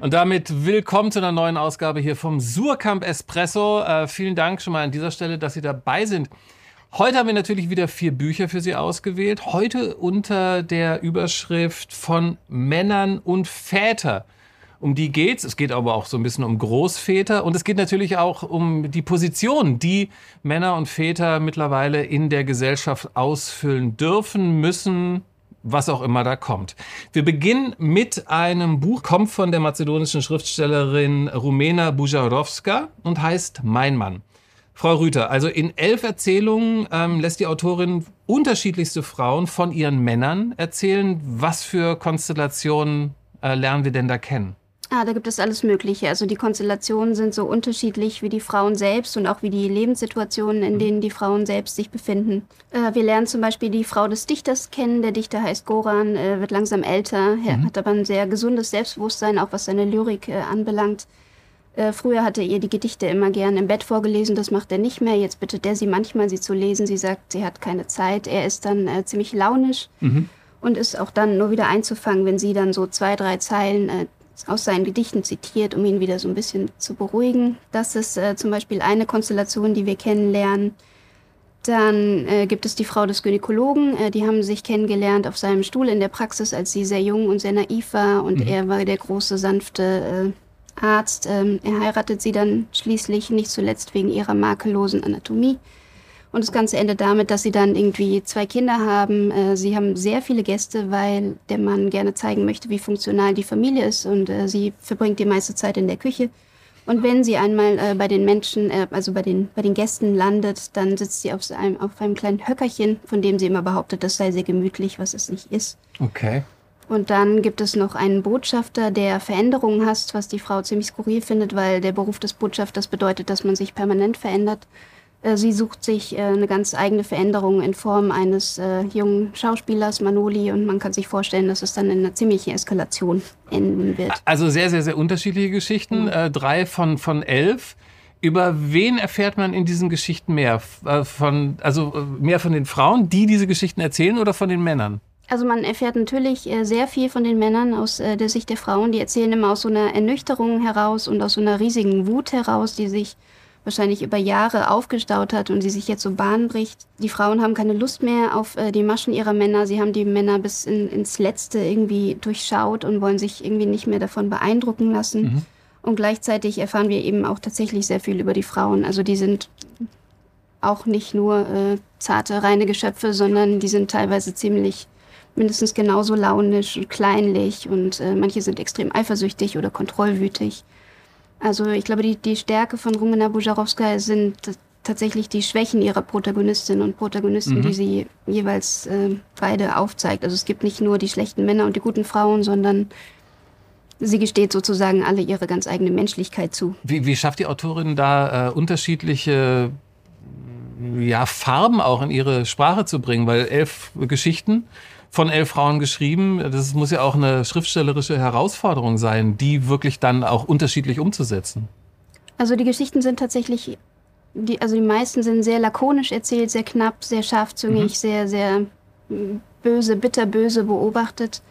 Und damit willkommen zu einer neuen Ausgabe hier vom Surkamp Espresso. Äh, vielen Dank schon mal an dieser Stelle, dass Sie dabei sind. Heute haben wir natürlich wieder vier Bücher für Sie ausgewählt. Heute unter der Überschrift von Männern und Väter. Um die geht's. Es geht aber auch so ein bisschen um Großväter und es geht natürlich auch um die Position, die Männer und Väter mittlerweile in der Gesellschaft ausfüllen dürfen, müssen, was auch immer da kommt. Wir beginnen mit einem Buch, kommt von der mazedonischen Schriftstellerin Rumena Bujarowska und heißt Mein Mann. Frau Rüther, also in elf Erzählungen ähm, lässt die Autorin unterschiedlichste Frauen von ihren Männern erzählen. Was für Konstellationen äh, lernen wir denn da kennen? Ah, da gibt es alles Mögliche. Also die Konstellationen sind so unterschiedlich wie die Frauen selbst und auch wie die Lebenssituationen, in mhm. denen die Frauen selbst sich befinden. Äh, wir lernen zum Beispiel die Frau des Dichters kennen. Der Dichter heißt Goran, äh, wird langsam älter, mhm. hat aber ein sehr gesundes Selbstbewusstsein, auch was seine Lyrik äh, anbelangt. Äh, früher hatte er ihr die Gedichte immer gern im Bett vorgelesen, das macht er nicht mehr. Jetzt bittet er sie manchmal, sie zu lesen. Sie sagt, sie hat keine Zeit. Er ist dann äh, ziemlich launisch. Mhm und ist auch dann nur wieder einzufangen, wenn sie dann so zwei, drei Zeilen äh, aus seinen Gedichten zitiert, um ihn wieder so ein bisschen zu beruhigen. Das ist äh, zum Beispiel eine Konstellation, die wir kennenlernen. Dann äh, gibt es die Frau des Gynäkologen. Äh, die haben sich kennengelernt auf seinem Stuhl in der Praxis, als sie sehr jung und sehr naiv war. Und mhm. er war der große, sanfte äh, Arzt. Ähm, er heiratet sie dann schließlich, nicht zuletzt wegen ihrer makellosen Anatomie. Und das Ganze endet damit, dass sie dann irgendwie zwei Kinder haben. Äh, sie haben sehr viele Gäste, weil der Mann gerne zeigen möchte, wie funktional die Familie ist. Und äh, sie verbringt die meiste Zeit in der Küche. Und wenn sie einmal äh, bei den Menschen, also bei den, bei den Gästen landet, dann sitzt sie auf einem, auf einem kleinen Höckerchen, von dem sie immer behauptet, das sei sehr gemütlich, was es nicht ist. Okay. Und dann gibt es noch einen Botschafter, der Veränderungen hasst, was die Frau ziemlich skurril findet, weil der Beruf des Botschafters bedeutet, dass man sich permanent verändert. Äh, sie sucht sich äh, eine ganz eigene Veränderung in Form eines äh, jungen Schauspielers, Manoli, und man kann sich vorstellen, dass es dann in einer ziemlichen Eskalation enden wird. Also sehr, sehr, sehr unterschiedliche Geschichten. Mhm. drei von, von elf. Über wen erfährt man in diesen Geschichten mehr? Von, also mehr von den Frauen, die diese Geschichten erzählen, oder von den Männern? Also man erfährt natürlich sehr viel von den Männern aus der Sicht der Frauen. Die erzählen immer aus so einer Ernüchterung heraus und aus so einer riesigen Wut heraus, die sich wahrscheinlich über Jahre aufgestaut hat und sie sich jetzt so Bahn bricht. Die Frauen haben keine Lust mehr auf äh, die Maschen ihrer Männer. Sie haben die Männer bis in, ins Letzte irgendwie durchschaut und wollen sich irgendwie nicht mehr davon beeindrucken lassen. Mhm. Und gleichzeitig erfahren wir eben auch tatsächlich sehr viel über die Frauen. Also die sind auch nicht nur äh, zarte, reine Geschöpfe, sondern die sind teilweise ziemlich mindestens genauso launisch und kleinlich und äh, manche sind extrem eifersüchtig oder kontrollwütig. Also ich glaube, die, die Stärke von Rumena Bujarowska sind tatsächlich die Schwächen ihrer Protagonistinnen und Protagonisten, mhm. die sie jeweils äh, beide aufzeigt. Also es gibt nicht nur die schlechten Männer und die guten Frauen, sondern sie gesteht sozusagen alle ihre ganz eigene Menschlichkeit zu. Wie, wie schafft die Autorin da äh, unterschiedliche ja, Farben auch in ihre Sprache zu bringen? Weil elf Geschichten von elf Frauen geschrieben. Das muss ja auch eine schriftstellerische Herausforderung sein, die wirklich dann auch unterschiedlich umzusetzen. Also die Geschichten sind tatsächlich, die, also die meisten sind sehr lakonisch erzählt, sehr knapp, sehr scharfzüngig, mhm. sehr, sehr böse, bitterböse beobachtet.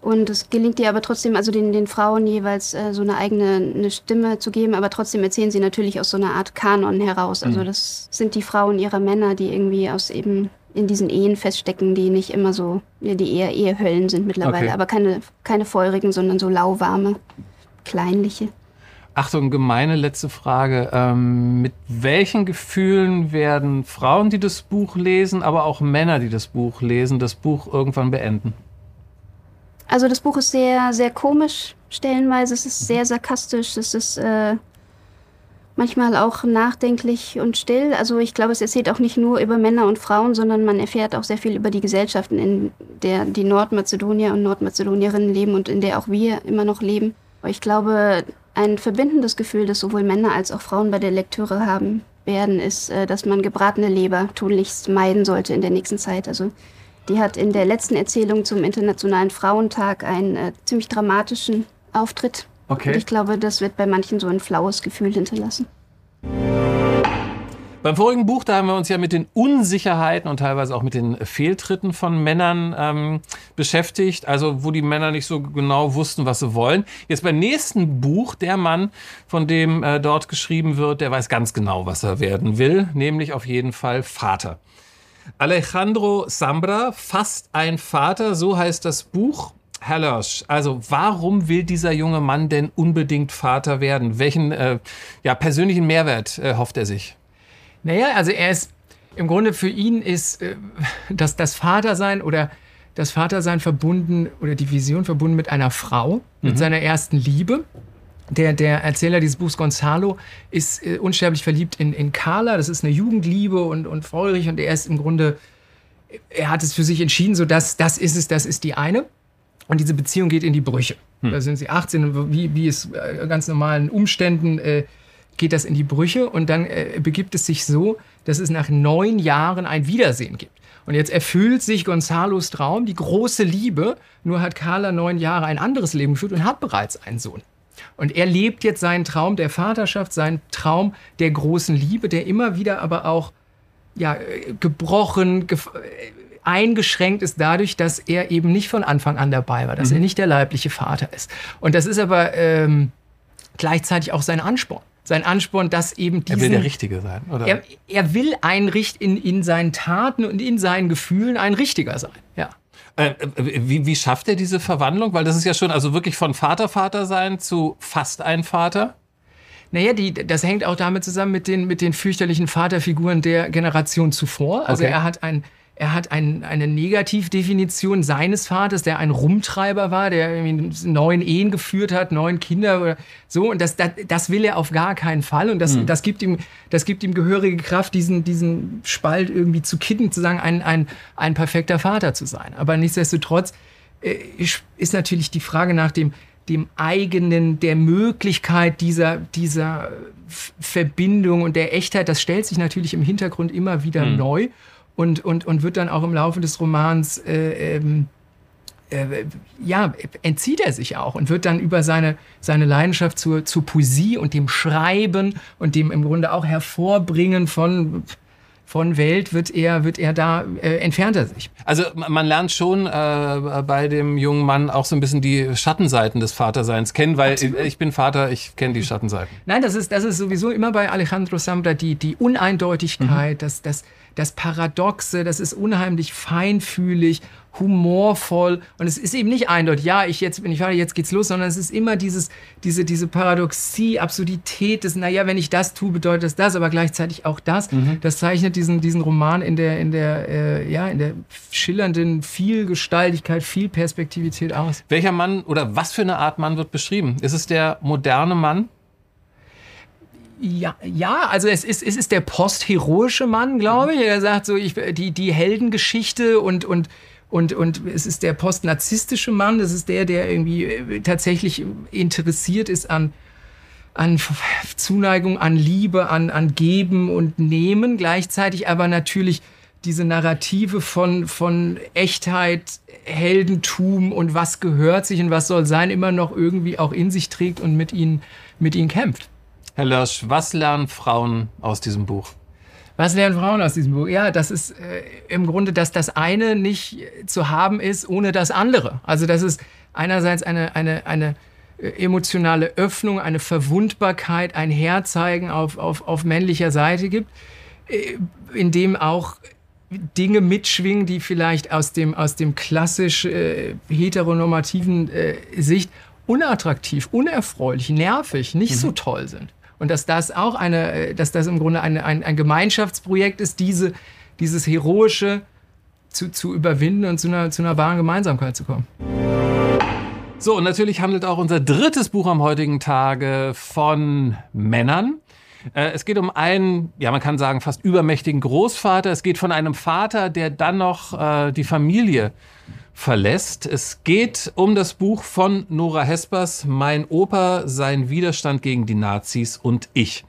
Und es gelingt ihr aber trotzdem, also den, den Frauen jeweils äh, so eine eigene eine Stimme zu geben, aber trotzdem erzählen sie natürlich aus so einer Art Kanon heraus. Also mhm. das sind die Frauen ihrer Männer, die irgendwie aus eben in diesen Ehen feststecken, die nicht immer so, die eher Ehehöllen sind mittlerweile, okay. aber keine, keine feurigen, sondern so lauwarme, kleinliche. Achtung, gemeine letzte Frage. Ähm, mit welchen Gefühlen werden Frauen, die das Buch lesen, aber auch Männer, die das Buch lesen, das Buch irgendwann beenden? Also das Buch ist sehr, sehr komisch stellenweise. Es ist sehr sarkastisch. Es ist äh, manchmal auch nachdenklich und still. Also ich glaube, es erzählt auch nicht nur über Männer und Frauen, sondern man erfährt auch sehr viel über die Gesellschaften, in der die Nordmazedonier und Nordmazedonierinnen leben und in der auch wir immer noch leben. Ich glaube, ein verbindendes Gefühl, das sowohl Männer als auch Frauen bei der Lektüre haben werden, ist, äh, dass man gebratene Leber tunlichst meiden sollte in der nächsten Zeit. Also die hat in der letzten Erzählung zum Internationalen Frauentag einen äh, ziemlich dramatischen Auftritt Okay. Und ich glaube, das wird bei manchen so ein flaues Gefühl hinterlassen. Beim vorigen Buch, da haben wir uns ja mit den Unsicherheiten und teilweise auch mit den Fehltritten von Männern ähm, beschäftigt, also wo die Männer nicht so genau wussten, was sie wollen. Jetzt beim nächsten Buch, der Mann, von dem äh, dort geschrieben wird, der weiß ganz genau, was er werden will, nämlich auf jeden Fall Vater. Alejandro Sambra, fast ein Vater, so heißt das Buch. Herr Lörsch, also warum will dieser junge Mann denn unbedingt Vater werden? Welchen äh, ja, persönlichen Mehrwert äh, hofft er sich? Naja, also er ist im Grunde für ihn ist äh, das, das Vatersein oder das Vatersein verbunden oder die Vision verbunden mit einer Frau, mit mhm. seiner ersten Liebe. Der, der Erzähler dieses Buchs, Gonzalo, ist äh, unsterblich verliebt in, in Carla. Das ist eine Jugendliebe und, und feurig und er ist im Grunde, er hat es für sich entschieden, so dass das ist es, das ist die eine. Und diese Beziehung geht in die Brüche. Hm. Da sind sie 18, wie, wie es äh, ganz normalen Umständen äh, geht das in die Brüche und dann äh, begibt es sich so, dass es nach neun Jahren ein Wiedersehen gibt. Und jetzt erfüllt sich Gonzalos Traum, die große Liebe, nur hat Carla neun Jahre ein anderes Leben geführt und hat bereits einen Sohn. Und er lebt jetzt seinen Traum der Vaterschaft, seinen Traum der großen Liebe, der immer wieder aber auch ja, gebrochen, ge eingeschränkt ist dadurch, dass er eben nicht von Anfang an dabei war, dass mhm. er nicht der leibliche Vater ist. Und das ist aber ähm, gleichzeitig auch sein Ansporn sein Ansporn, dass eben diesen, Er will der Richtige sein, oder? Er, er will ein Richt in, in seinen Taten und in seinen Gefühlen ein Richtiger sein, ja. Äh, wie, wie schafft er diese Verwandlung? Weil das ist ja schon also wirklich von Vater Vater sein zu fast ein Vater. Naja, die, das hängt auch damit zusammen mit den, mit den fürchterlichen Vaterfiguren der Generation zuvor. Also okay. er hat ein, er hat ein, eine Negativdefinition seines Vaters, der ein Rumtreiber war, der neun Ehen geführt hat, neun Kinder oder so. Und das, das, das will er auf gar keinen Fall. Und das, mhm. das, gibt, ihm, das gibt ihm gehörige Kraft, diesen, diesen Spalt irgendwie zu kitten, zu sagen, ein, ein, ein perfekter Vater zu sein. Aber nichtsdestotrotz äh, ist natürlich die Frage nach dem, dem eigenen, der Möglichkeit dieser, dieser Verbindung und der Echtheit, das stellt sich natürlich im Hintergrund immer wieder mhm. neu und, und, und wird dann auch im Laufe des Romans, äh, ähm, äh, ja, entzieht er sich auch und wird dann über seine, seine Leidenschaft zur, zur Poesie und dem Schreiben und dem im Grunde auch Hervorbringen von von Welt wird er, wird er da, äh, entfernt er sich. Also man lernt schon äh, bei dem jungen Mann auch so ein bisschen die Schattenseiten des Vaterseins kennen, weil Absolut. ich bin Vater, ich kenne die Schattenseiten. Nein, das ist, das ist sowieso immer bei Alejandro Sambra die, die Uneindeutigkeit, mhm. das, das, das Paradoxe, das ist unheimlich feinfühlig, humorvoll und es ist eben nicht eindeutig, ja, ich jetzt bin ich Vater, jetzt geht's los, sondern es ist immer dieses, diese, diese Paradoxie, Absurdität des, naja, wenn ich das tue, bedeutet das das, aber gleichzeitig auch das. Mhm. Das zeichnet diesen, diesen Roman in der, in der, äh, ja, in der schillernden Vielgestaltigkeit, Vielperspektivität aus. Welcher Mann oder was für eine Art Mann wird beschrieben? Ist es der moderne Mann? Ja, ja, also es ist, es ist der postheroische Mann, glaube ich. Er sagt so, ich, die, die Heldengeschichte und, und, und, und es ist der postnarzisstische Mann. Das ist der, der irgendwie äh, tatsächlich interessiert ist an, an Zuneigung, an Liebe, an, an Geben und Nehmen. Gleichzeitig aber natürlich diese Narrative von, von Echtheit, Heldentum und was gehört sich und was soll sein, immer noch irgendwie auch in sich trägt und mit ihnen, mit ihnen kämpft. Herr Lörsch, was lernen Frauen aus diesem Buch? Was lernen Frauen aus diesem Buch? Ja, das ist äh, im Grunde, dass das eine nicht zu haben ist ohne das andere. Also, dass es einerseits eine, eine, eine äh, emotionale Öffnung, eine Verwundbarkeit, ein Herzeigen auf, auf, auf männlicher Seite gibt, äh, in dem auch Dinge mitschwingen, die vielleicht aus dem, aus dem klassisch äh, heteronormativen äh, Sicht unattraktiv, unerfreulich, nervig, nicht mhm. so toll sind. Und dass das auch eine, äh, dass das im Grunde eine, ein, ein Gemeinschaftsprojekt ist, diese, dieses Heroische zu, zu überwinden und zu einer, zu einer wahren Gemeinsamkeit zu kommen. So, und natürlich handelt auch unser drittes Buch am heutigen Tage von Männern. Äh, es geht um einen, ja, man kann sagen, fast übermächtigen Großvater. Es geht von einem Vater, der dann noch äh, die Familie verlässt. Es geht um das Buch von Nora Hespers, Mein Opa, sein Widerstand gegen die Nazis und ich.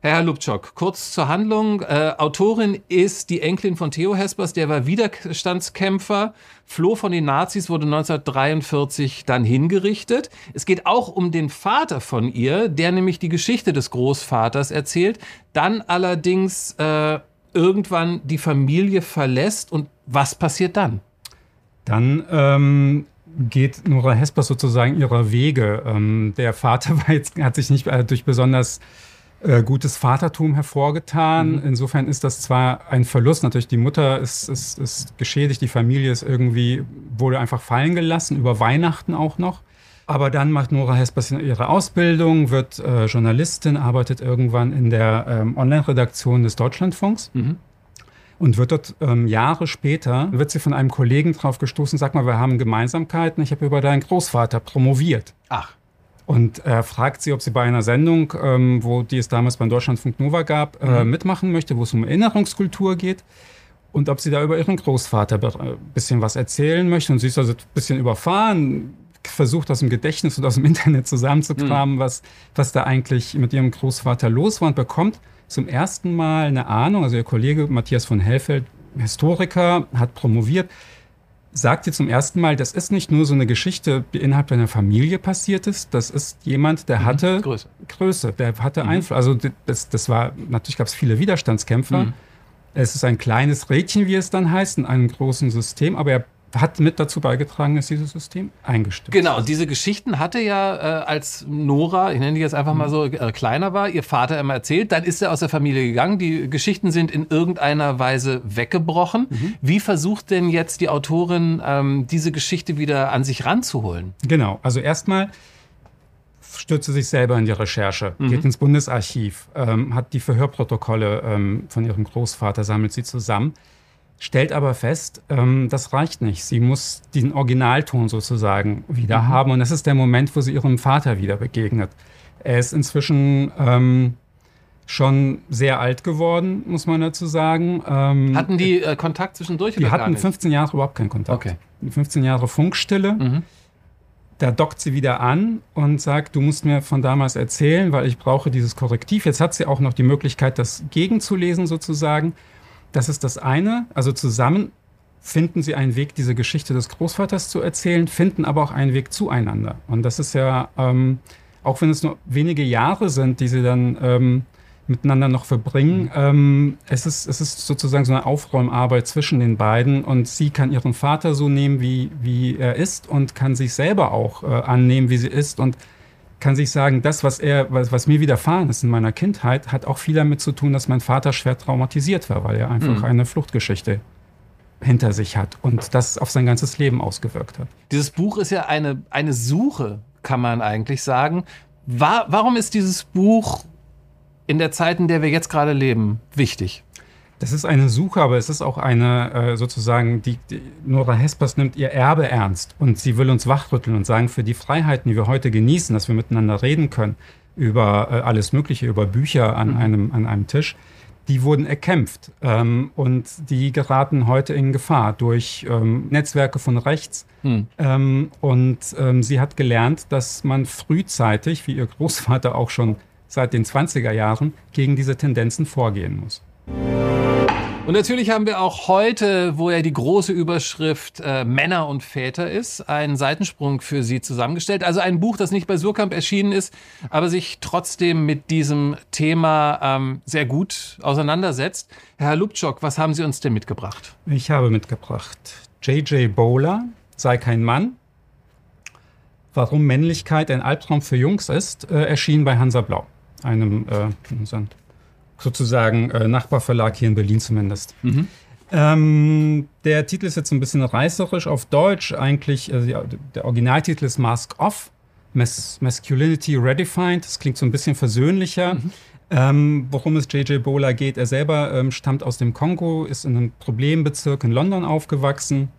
Herr Lubczok, kurz zur Handlung. Äh, Autorin ist die Enkelin von Theo Hespers, der war Widerstandskämpfer, floh von den Nazis, wurde 1943 dann hingerichtet. Es geht auch um den Vater von ihr, der nämlich die Geschichte des Großvaters erzählt, dann allerdings äh, irgendwann die Familie verlässt und was passiert dann? Dann ähm, geht Nora Hespers sozusagen ihrer Wege. Ähm, der Vater jetzt, hat sich nicht äh, durch besonders äh, gutes Vatertum hervorgetan. Mhm. Insofern ist das zwar ein Verlust, natürlich die Mutter ist, ist, ist geschädigt, die Familie ist irgendwie, wurde einfach fallen gelassen, über Weihnachten auch noch. Aber dann macht Nora Hespers ihre Ausbildung, wird äh, Journalistin, arbeitet irgendwann in der ähm, Online-Redaktion des Deutschlandfunks. Mhm. Und wird dort ähm, Jahre später, wird sie von einem Kollegen drauf gestoßen, sag mal, wir haben Gemeinsamkeiten, ich habe über deinen Großvater promoviert. Ach. Und er fragt sie, ob sie bei einer Sendung, ähm, wo die es damals beim Deutschlandfunk Nova gab, äh, mhm. mitmachen möchte, wo es um Erinnerungskultur geht. Und ob sie da über ihren Großvater ein äh, bisschen was erzählen möchte. Und sie ist also ein bisschen überfahren, versucht aus dem Gedächtnis und aus dem Internet zusammenzukramen, mhm. was, was da eigentlich mit ihrem Großvater los war und bekommt zum ersten Mal eine Ahnung. Also ihr Kollege Matthias von Hellfeld, Historiker, hat promoviert sagt ihr zum ersten Mal, das ist nicht nur so eine Geschichte, die innerhalb deiner Familie passiert ist, das ist jemand, der mhm. hatte Größe. Größe, der hatte mhm. Einfluss. Also das, das war, natürlich gab es viele Widerstandskämpfer. Mhm. Es ist ein kleines Rädchen, wie es dann heißt, in einem großen System, aber er hat mit dazu beigetragen, dass dieses System eingestürzt Genau, und diese Geschichten hatte ja, äh, als Nora, ich nenne die jetzt einfach mal so, äh, kleiner war, ihr Vater immer erzählt. Dann ist er aus der Familie gegangen. Die Geschichten sind in irgendeiner Weise weggebrochen. Mhm. Wie versucht denn jetzt die Autorin, ähm, diese Geschichte wieder an sich ranzuholen? Genau, also erstmal stürzt sie sich selber in die Recherche, mhm. geht ins Bundesarchiv, ähm, hat die Verhörprotokolle ähm, von ihrem Großvater, sammelt sie zusammen stellt aber fest, ähm, das reicht nicht. Sie muss diesen Originalton sozusagen wieder mhm. haben. Und das ist der Moment, wo sie ihrem Vater wieder begegnet. Er ist inzwischen ähm, schon sehr alt geworden, muss man dazu sagen. Ähm, hatten die äh, Kontakt zwischendurch? Die hatten 15 Jahre überhaupt keinen Kontakt. Okay. 15 Jahre Funkstille. Mhm. Da dockt sie wieder an und sagt, du musst mir von damals erzählen, weil ich brauche dieses Korrektiv. Jetzt hat sie auch noch die Möglichkeit, das gegenzulesen sozusagen. Das ist das eine. Also zusammen finden sie einen Weg, diese Geschichte des Großvaters zu erzählen, finden aber auch einen Weg zueinander. Und das ist ja, ähm, auch wenn es nur wenige Jahre sind, die sie dann ähm, miteinander noch verbringen, mhm. ähm, es, ist, es ist sozusagen so eine Aufräumarbeit zwischen den beiden und sie kann ihren Vater so nehmen, wie, wie er ist und kann sich selber auch äh, annehmen, wie sie ist und kann sich sagen, das, was er, was, was, mir widerfahren ist in meiner Kindheit, hat auch viel damit zu tun, dass mein Vater schwer traumatisiert war, weil er einfach mhm. eine Fluchtgeschichte hinter sich hat und das auf sein ganzes Leben ausgewirkt hat. Dieses Buch ist ja eine, eine Suche, kann man eigentlich sagen. War, warum ist dieses Buch in der Zeit, in der wir jetzt gerade leben, wichtig? Das ist eine Suche, aber es ist auch eine äh, sozusagen, die, die, Nora Hespers nimmt ihr Erbe ernst und sie will uns wachrütteln und sagen, für die Freiheiten, die wir heute genießen, dass wir miteinander reden können über äh, alles Mögliche, über Bücher an, mhm. einem, an einem Tisch, die wurden erkämpft ähm, und die geraten heute in Gefahr durch ähm, Netzwerke von rechts. Mhm. Ähm, und ähm, sie hat gelernt, dass man frühzeitig, wie ihr Großvater auch schon seit den 20er Jahren, gegen diese Tendenzen vorgehen muss. Und natürlich haben wir auch heute, wo ja die große Überschrift äh, Männer und Väter ist, einen Seitensprung für Sie zusammengestellt. Also ein Buch, das nicht bei Surkamp erschienen ist, aber sich trotzdem mit diesem Thema ähm, sehr gut auseinandersetzt. Herr Lubczok, was haben Sie uns denn mitgebracht? Ich habe mitgebracht J.J. Bowler, Sei kein Mann. Warum Männlichkeit ein Albtraum für Jungs ist, äh, erschienen bei Hansa Blau, einem äh, sozusagen äh, Nachbarverlag hier in Berlin zumindest. Mhm. Ähm, der Titel ist jetzt ein bisschen reißerisch auf Deutsch. Eigentlich, äh, der Originaltitel ist Mask Off, Mas Masculinity Redefined. Das klingt so ein bisschen versöhnlicher. Mhm. Ähm, worum es J.J. Bowler geht, er selber ähm, stammt aus dem Kongo, ist in einem Problembezirk in London aufgewachsen,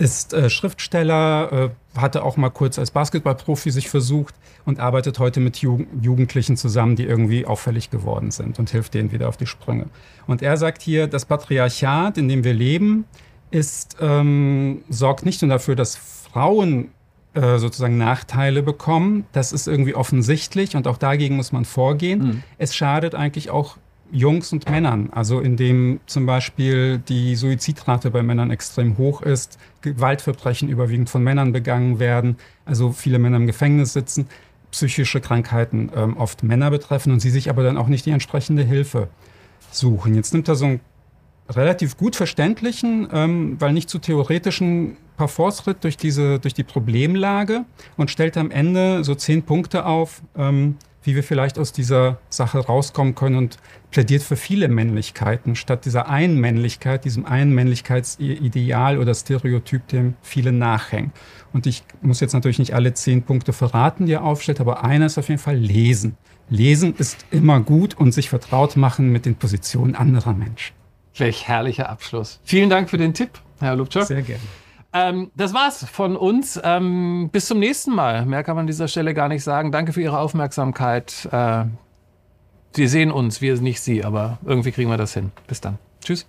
ist äh, Schriftsteller, äh, hatte auch mal kurz als Basketballprofi sich versucht und arbeitet heute mit Jugend Jugendlichen zusammen, die irgendwie auffällig geworden sind und hilft denen wieder auf die Sprünge. Und er sagt hier, das Patriarchat, in dem wir leben, ist, ähm, sorgt nicht nur dafür, dass Frauen äh, sozusagen Nachteile bekommen. Das ist irgendwie offensichtlich und auch dagegen muss man vorgehen. Mhm. Es schadet eigentlich auch Jungs und Männern, also indem zum Beispiel die Suizidrate bei Männern extrem hoch ist, Gewaltverbrechen überwiegend von Männern begangen werden, also viele Männer im Gefängnis sitzen, psychische Krankheiten ähm, oft Männer betreffen und sie sich aber dann auch nicht die entsprechende Hilfe suchen. Jetzt nimmt er so einen relativ gut verständlichen, ähm, weil nicht zu theoretischen Parforce-Ritt durch, diese, durch die Problemlage und stellt am Ende so zehn Punkte auf, ähm, wie wir vielleicht aus dieser Sache rauskommen können und plädiert für viele Männlichkeiten statt dieser einen Männlichkeit, diesem einen Männlichkeitsideal oder Stereotyp, dem viele nachhängen. Und ich muss jetzt natürlich nicht alle zehn Punkte verraten, die er aufstellt, aber einer ist auf jeden Fall lesen. Lesen ist immer gut und sich vertraut machen mit den Positionen anderer Menschen. Welch herrlicher Abschluss. Vielen Dank für den Tipp, Herr Lubczak. Sehr gerne. Ähm, das war's von uns. Ähm, bis zum nächsten Mal. Mehr kann man an dieser Stelle gar nicht sagen. Danke für Ihre Aufmerksamkeit. Äh, Sie sehen uns, wir nicht Sie, aber irgendwie kriegen wir das hin. Bis dann. Tschüss.